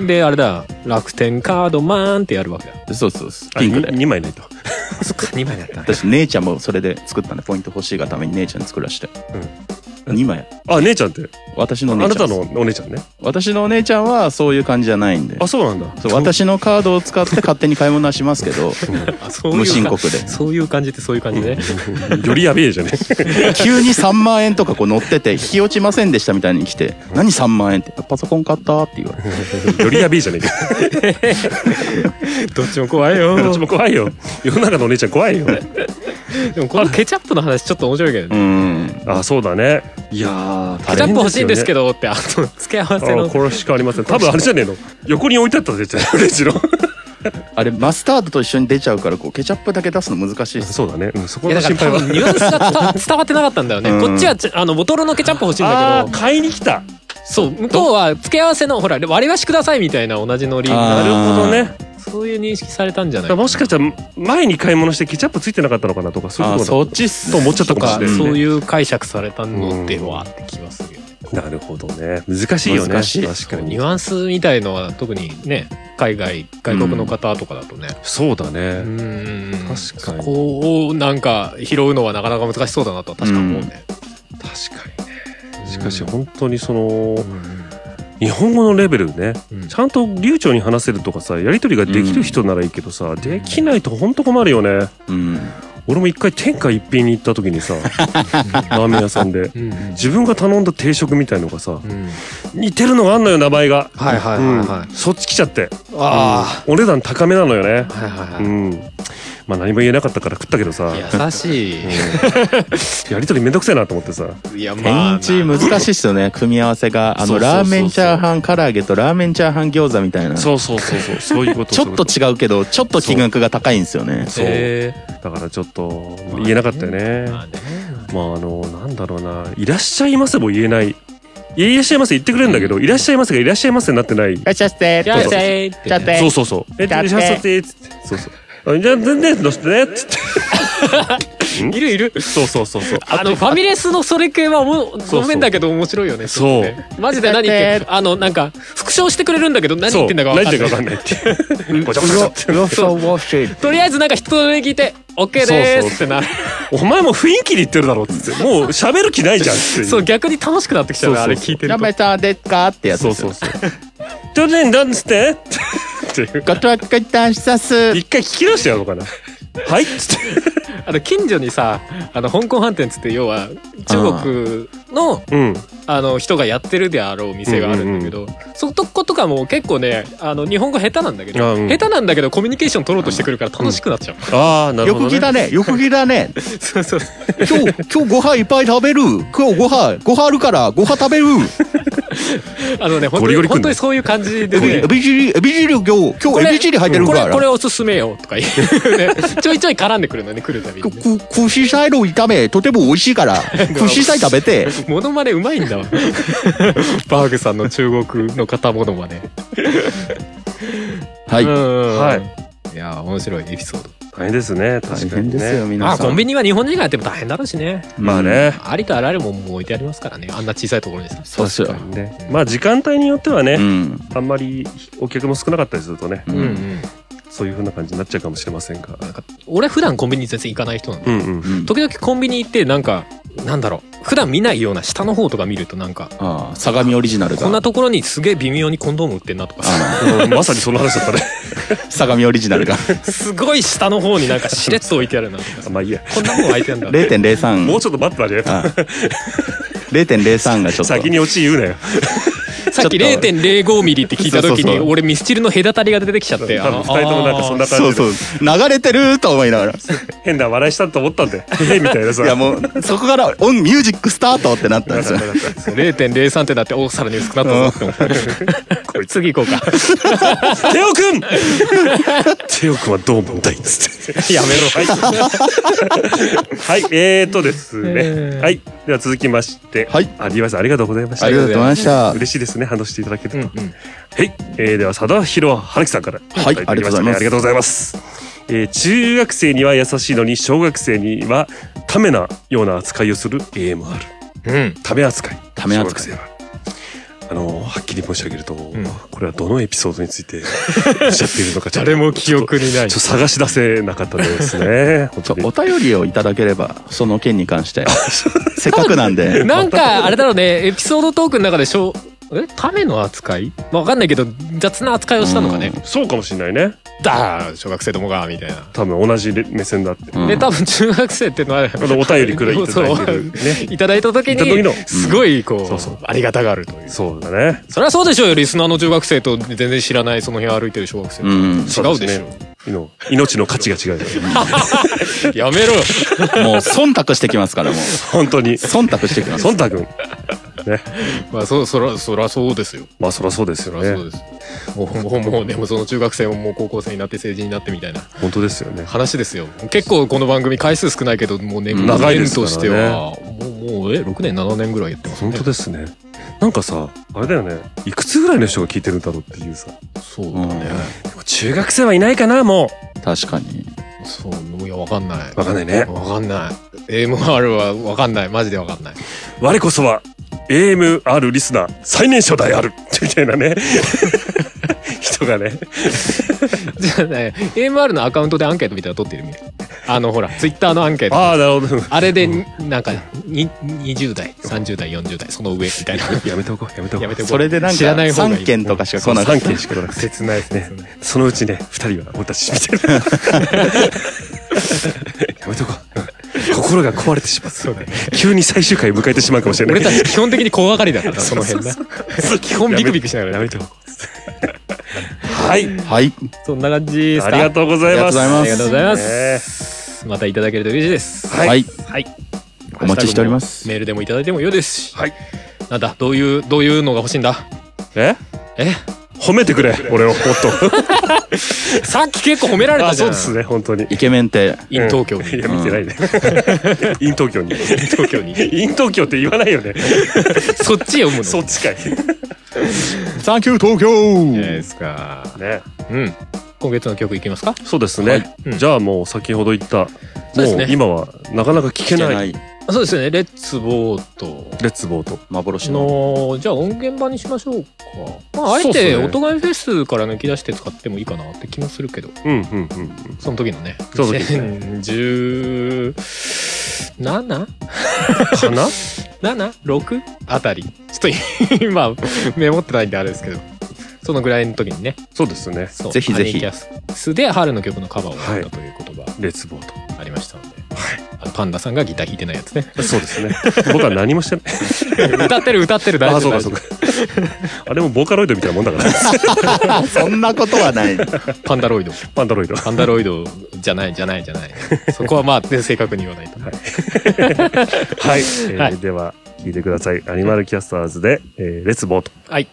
えであれだ。楽天カードマンってやるわけだ。そうそうそう。あピンクで。2枚ないと。そっか2枚だった。私姉ちゃんもそれで作ったんでポイント欲しいがために姉ちゃんに作らして、2枚あ、姉ちゃんって？私のあなた姉ちゃんですのお姉ちゃんね。私のお姉ちゃんはそういう感じじゃないんであ、そうなんだ。そう私のカードを使って勝手に買い物はしますけどあ そういうか無申告でそういう感じってそういう感じねよりやべえじゃね 急に3万円とかこう乗ってて引き落ちませんでしたみたいに来て「何3万円?」って「パソコン買った?」って言われてよりやべえじゃねえか。どっちも怖いよどっちも怖いよ。世の中のお姉ちゃん怖いよ。でもこのケチャップの話ちょっと面白いけどうね、んあそうだねいやーケチャップ欲しいんですけどどってあと付け合わせあのこれしかありません。多分あれじゃねえの。横に置いてあったゃあレジのあれマスタードと一緒に出ちゃうからこうケチャップだけ出すの難しいそうだね、うん、そこの心配はニュアンスが伝わってなかったんだよね、うん。こっちはちあのボトルのケチャップ欲しいんあだけど。ー買いに来た。そう向こうは付け合わせのほら割り箸くださいみたいな同じノリ。あなるほどねそういう認識されたんじゃないもしかしたら前に買い物してケチャップついてなかったのかなとかそういうあこと。そっちと思っちゃったとかかもしれない、そういう解釈されたのではって気はするよねなるほどね。難しいよね。難しい確かに。ニュアンスみたいのは特にね海外外国の方とかだとね。そうだうね、ん。確かに。そこをなんか拾うのはなかなか難しそうだなとは確か思うね、確かにね。しかし本当にそのうん日本語のレベルね。うん。ちゃんと流暢に話せるとかさやり取りができる人ならいいけどさ、できないと本当困るよね。うん。俺も一回天下一品に行った時にさ ラーメン屋さんでうんうん。自分が頼んだ定食みたいのがさうん。似てるのがあんのよ名前が。はいはいはいはい。うん。そっち来ちゃって。あうん。お値段高めなのよね。あはいはいはい、うんまあ何も言えなかったから食ったけどさ。優しい、やりとりめんどくさいなと思ってさ。いやま天一難しいっすよね。組み合わせが。あのそうそうそうそう。ラーメンチャーハン唐揚げとラーメンチャーハン餃子みたいな。ちそうそうそうそう。そういうこと。ょっと違うけどちょっと金額が高いんですよね。そう。えだからちょっと言えなかったよね。ーまあね。まああのなんだろうな。いらっしゃいませも言えない。いらっしゃいませ言ってくれるんだけど、いらっしゃいませがいらっしゃいませになってない。いらっしゃいませ。いらっしゃいってそうそうそうえいらっしゃいませ。っつってそうそうあじゃあ全然乗せてねっつって。いるいる。そうそうそうそう。あのファミレスのそれ系はもうごめんだけど面白いよねそう。マジで何言ってあのなんか復唱してくれるんだけど何言ってんだか分かんない。とりあえずなんか一通り聞いて OK でーすってなる。お前も雰囲気で言ってるだろっつって。もう喋る気ないじゃん そう逆に楽しくなってきちゃうあれ聞いてると。ラーメンさんですか？ってやつそうですよそうそうどれ なんつって？っていう。ごとくたしさす。一回聞き直してやろうかな。はいっつって。あの近所にさあの香港飯店っつって要は中国のうん。あの人がやってるであろう店があるんだけど、そことかも結構ねあの日本語下手なんだけど、あうん。下手なんだけどコミュニケーション取ろうとしてくるから楽しくなっちゃう、ああなるほど、ね、よく来だね。よく来だね。そうそう今日今日ご飯いっぱい食べる。今日ご飯ご飯あるからご飯食べる。あのね本当にゴリゴリくんの？本当にそういう感じでね。エビチリエビチリ今日今日エビチリ入ってるから。これこれおすすめよとか言う、ね、ちょいちょい絡んでくるのね来るたびに、ね、く串サイの炒め。とても美味しいから。串サイ食べて モノマネうまいんだわ。バーグさんの中国の方モノマネ。はい。うん。はい。いや面白いエピソード。大変ですね大確かに変ですよねあ皆さん。コンビニは日本人がやっても大変だろうしね。まあね。ありとあらゆるもんも置いてありますからね。あんな小さいところにさそうっすよ。ね。まあ時間帯によってはね、うん。あんまりお客も少なかったりするとね、ううんんうんそういう風な感じになっちゃうかもしれませんが。なんか俺普段コンビニ全然行かない人なんでうんうん。うん。時々コンビニ行ってなんかなんだろう。普段見ないような下の方とか見るとなんかああ相模オリジナルこんながところにすげえ微妙にコンドーム売ってんなとか。さあうん。まさにその話だったね相模オリジナルが。すごい下の方になんかしれっと置いてあるなとかさ。まあいいや。こんなもん空いてんだ0.03もうちょっと待ってたねあ0.03がちょっと。先にオチ言うなよさっきちょっと。0.05ミリって聞いた時そうそうそう。に俺ミスチルの隔たりが出てきちゃって多分二人ともなんかそんな感じで。そうそう。流れてると思いながら。い変な笑いしたと思ったんで。みたいなさ。やもうそこからオンミュージックスタートってなったんですよ。0.03ってなっておさらに薄くなったぞ。って思って次行こうか。テオくん！テオくんはどう問題っつって。やめろ。はい。えーとですね、えー。はい。では続きまして。はい。ありがとうございました。ありがとうございました。嬉しいですね話していただけると、うんうん。はい、えー、では佐田博春樹さんからはいねありがとうございます。ありがとうございます。えー中学生には優しいのに小学生にはためなような扱いをする AMR うん。ため扱い。ため扱い。小学生は。あのはっきり申し上げると、ん。これはどのエピソードについて おっしゃっているのかちょっと誰も記憶にない。ちょっと探し出せなかったですね。お便りをいただければその件に関して せっかくなんで。なんかあれだろうねエピソードトークの中でしょえ？ための扱い？わかんないけど雑な扱いをしたのかね、そうかもしれないね。だー小学生どもがみたいな、多分同じ目線だって。うん。で多分中学生っていうのはあのお便りくらいいただいてるね。いただいた時いた時の。にすごいこう,、そうそう。ありがたがるという。そうだね。そりゃそうでしょうよ。リスナーの中学生と全然知らないその辺歩いてる小学生と、うん。違うでしょそうの命の価値が違う。よ やめろよ。もう忖度してきますからもう。本当に。忖度してきます。忖度。ね。まあそそらそらそうですよ。まあそりゃそうですそよね。らそうです。もうもうもうでもその中学生ももう高校生になって成人になってみたいな。本当ですよね。話ですよ。結構この番組回数少ないけどもうねうん長いですからね。年としては。もうもうえ6年7年ぐらいやってますね。本当ですねなんかさあれだよね。いくつぐらいの人が聞いてるんだろうっていうさ。そうだね、中学生はいないかなも確かに。そういやわかんない。わかんないね。わかんない。AMR はわかんない。マジでわかんない。我こそは AMR リスナー最年少である。みたいなね人がね。じゃあね AMR のアカウントでアンケートみたいなの取ってるみたい。あのほらツイッターのアンケート。ああなるほど。あれでなんかに20代30代40代その上みたいな。やめておこうやめておこう。やめておこう。それでなんか知らない方がいい。3件とかしかそう来なくて3件しか来なくて切ないですね。そのうちね2人は俺たちみたいな。やめとこう。心が壊れてしまうそうだね。急に最終回迎えてしまうかもしれない。俺たち基本的に怖がりだからなその辺な。基本ビクビクしながら。やめておこうはい。はい。そんな感じですか？ありがとうございます。あありがとうございまね。すまたいただけると嬉しいです。はい。はい。はい。お待ちしております。メールでもいただいてもよいですし。はい。なんだどういうどういうのが欲しいんだ？え？え？褒めてくれ俺をもっと。さっき結構褒められたじゃあそうんですね本当に。イケメンって。イン東京に。いや見てないね。 in 東京に。東京に。 in 東京って言わないよね。そっち読むの？そっちかい Thank you 東京ですか。ね。うん。今月の曲いきますか？そうですね、はい。うん。じゃあもう先ほど言ったそうですね。もう今はなかなか聞けない。聞けない。あそうですね。レッツボート。レッツボート。幻の。のじゃあ音源版にしましょうか。まああえそうっすね。て音楽フェスから抜き出して使ってもいいかなって気もするけど。うんうんうんうん。その時のね。その時2017かな ?7?6? あたり。ちょっと 今メモってないんであれですけど。そのぐらいの時にね。そうですね。そう。ぜひぜひ。ハニーキャスで春の曲のカバーをやったという言葉レッツボート。ありましたパンダさんがギター弾いてないやつね。そうですね。僕は何もしてない。歌ってる歌ってる大あ丈夫そうかそうか。あれもボーカロイドみたいなもんだから。そんなことはない。パンダロイド。パンダロイド。パンダロイドじゃないじゃないじゃない。そこはまあ、ね、正確に言わないと、はい、えーはい。では聞いてください。アニマルキャスターズで、えーレッツボート。はいい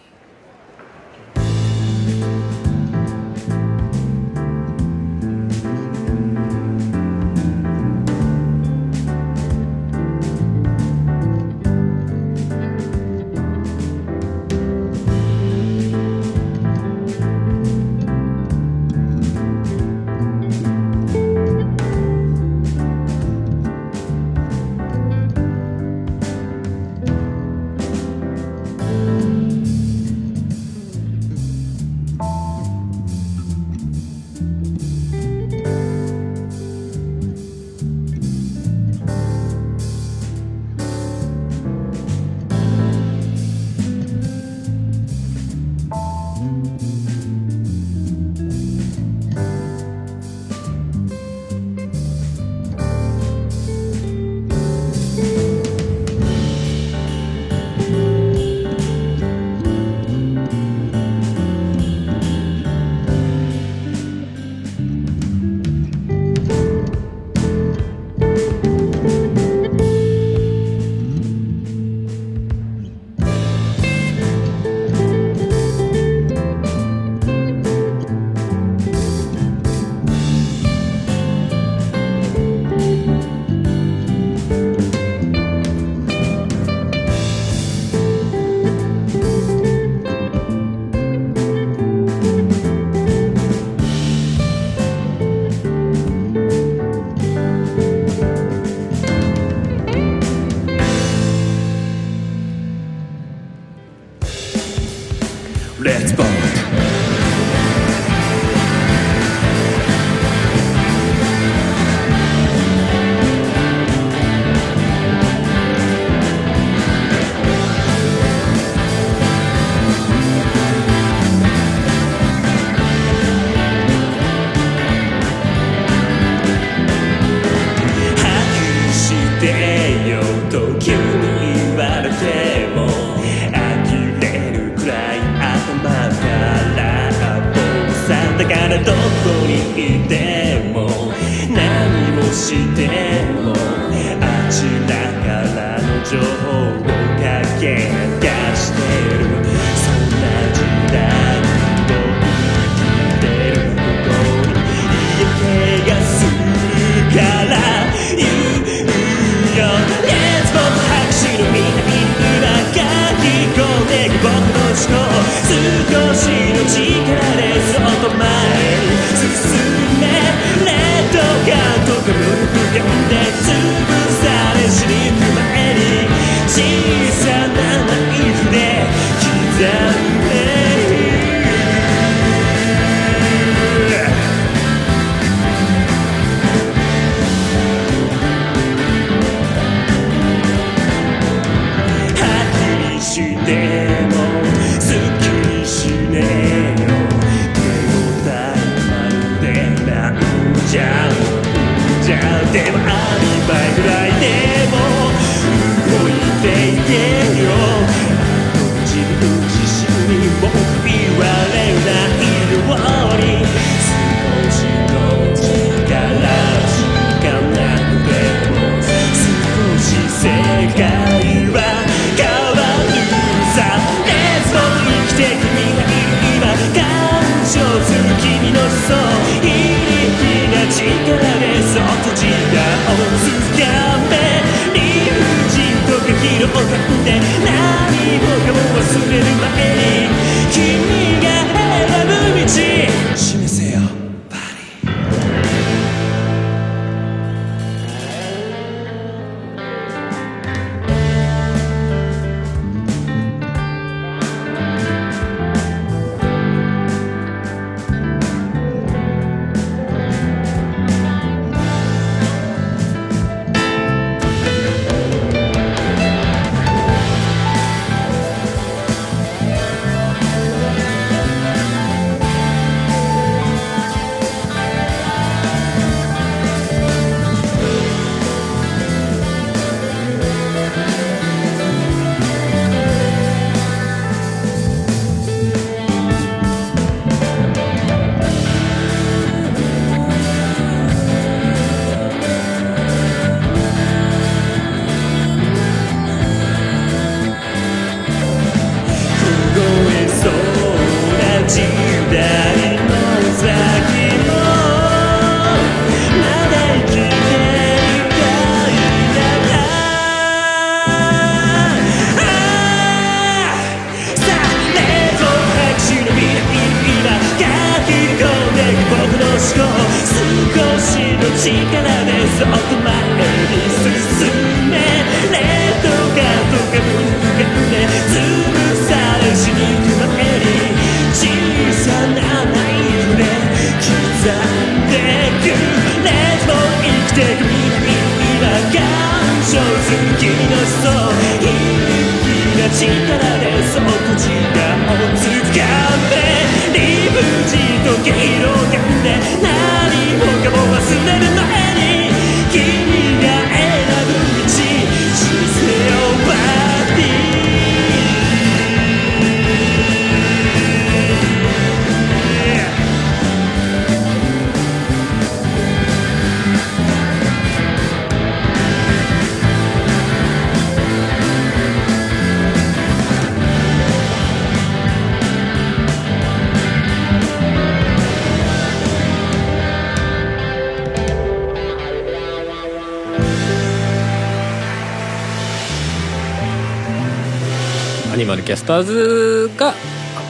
ルキャスターズが、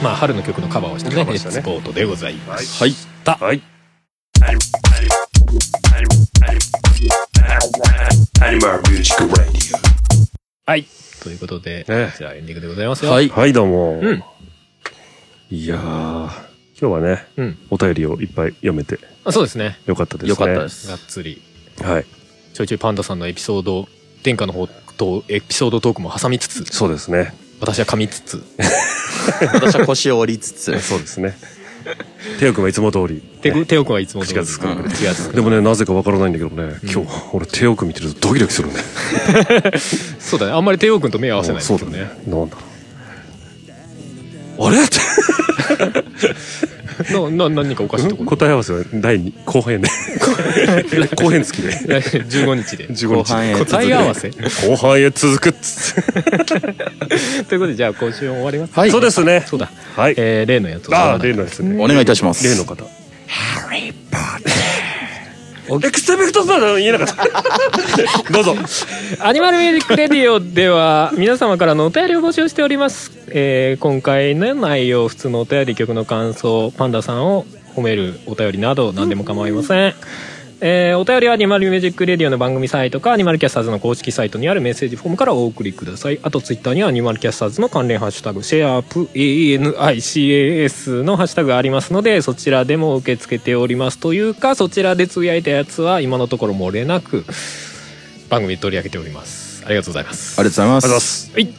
まあ、春の曲のカバーをしたね、カバーしたね。エスポートでございます。はい。はい。アニマルミュージックレディオはい。ということで、ね。じゃあエンディングでございますよ。はい。はいどうも、うん。いやー今日はねうん。お便りをいっぱい読めて。あそうですね。よかったですね。よかったです。がっつり。はい。ちょいちょいパンダさんのエピソード、天下の方とエピソードトークも挟みつつ、そうですね私は噛みつつ、私は腰を折りつつ。そうですね。テオ君はいつも通り。手手をくんはいつも通り。口がつく。でもねなぜかわからないんだけどね、今日俺テオ君見てるとドキドキするね。そうだね。あんまりテオくんと目合わせないんですよそうだね。ね。なんだろう。あれ？っ てなな何かおかしいとこ？ろ答え合わせは第2後編で 後編付きで。15日で。15日。後半へ。答え合わせ。後半へ続くっつ。ってということでじゃあ今週も終わります。はい。そうですね。そうだ、はい。えー例のやつを。ああ例のやつね。お願いいたします。例の方エクスペクトスだ言えなかった。どうぞ。アニマルミュージックレディオでは皆様からのお便りを募集しております、えー今回の内容普通のお便り曲の感想パンダさんを褒めるお便りなど何でも構いません、えーお便りはアニマルミュージックレディオの番組サイトかアニマルキャスターズの公式サイトにあるメッセージフォームからお送りください。あとツイッターにはアニマルキャスターズの関連ハッシュタグシェアープ ANICAS のハッシュタグがありますのでそちらでも受け付けておりますというかそちらでつぶやいたやつは今のところ漏れなく番組で取り上げております。ありがとうございます。ありがとうございます。はい。こ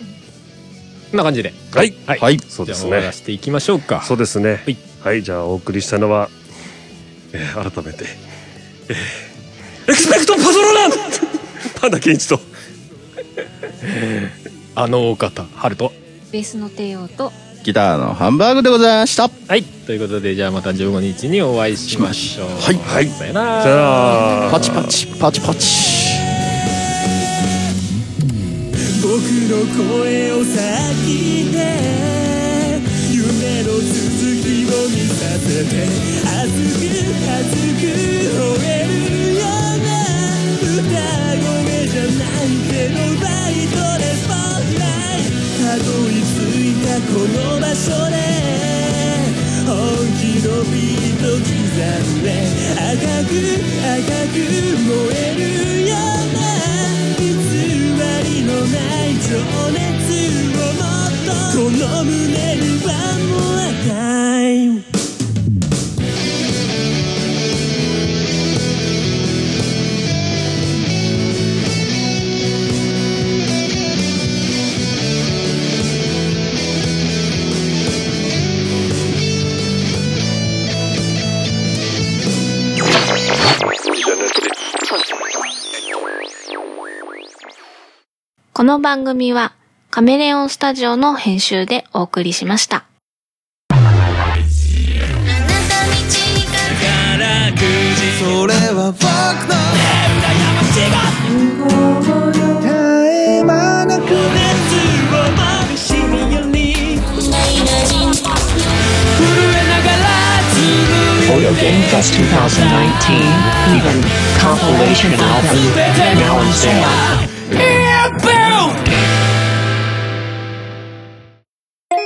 んな感じで。はい。はい、はい。そうですね。せていきましょうか。そうですね。はい。はい。じゃあお送りしたのは、えー改めて、え ーエクスペクトパトローランパンダケンイチと。あのお方ハルト。ベースの帝王と。ギターのハンバーグでございました。はい。ということでじゃあまた15日にお会いしましょう。はい。はい。さよなら。パチパチパチパチ。僕の声を先でを見させて熱く熱く吠えるような歌声じゃないけどバイトでスポットライト。たどり着いたこの場所で本気のビート刻んで赤く赤く燃えるような偽りのない情熱をもっと。この胸の番組はカメレオンスタジオの編集でお送りしました。それは僕の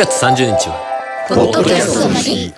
月30日は。ポッドキャストの日。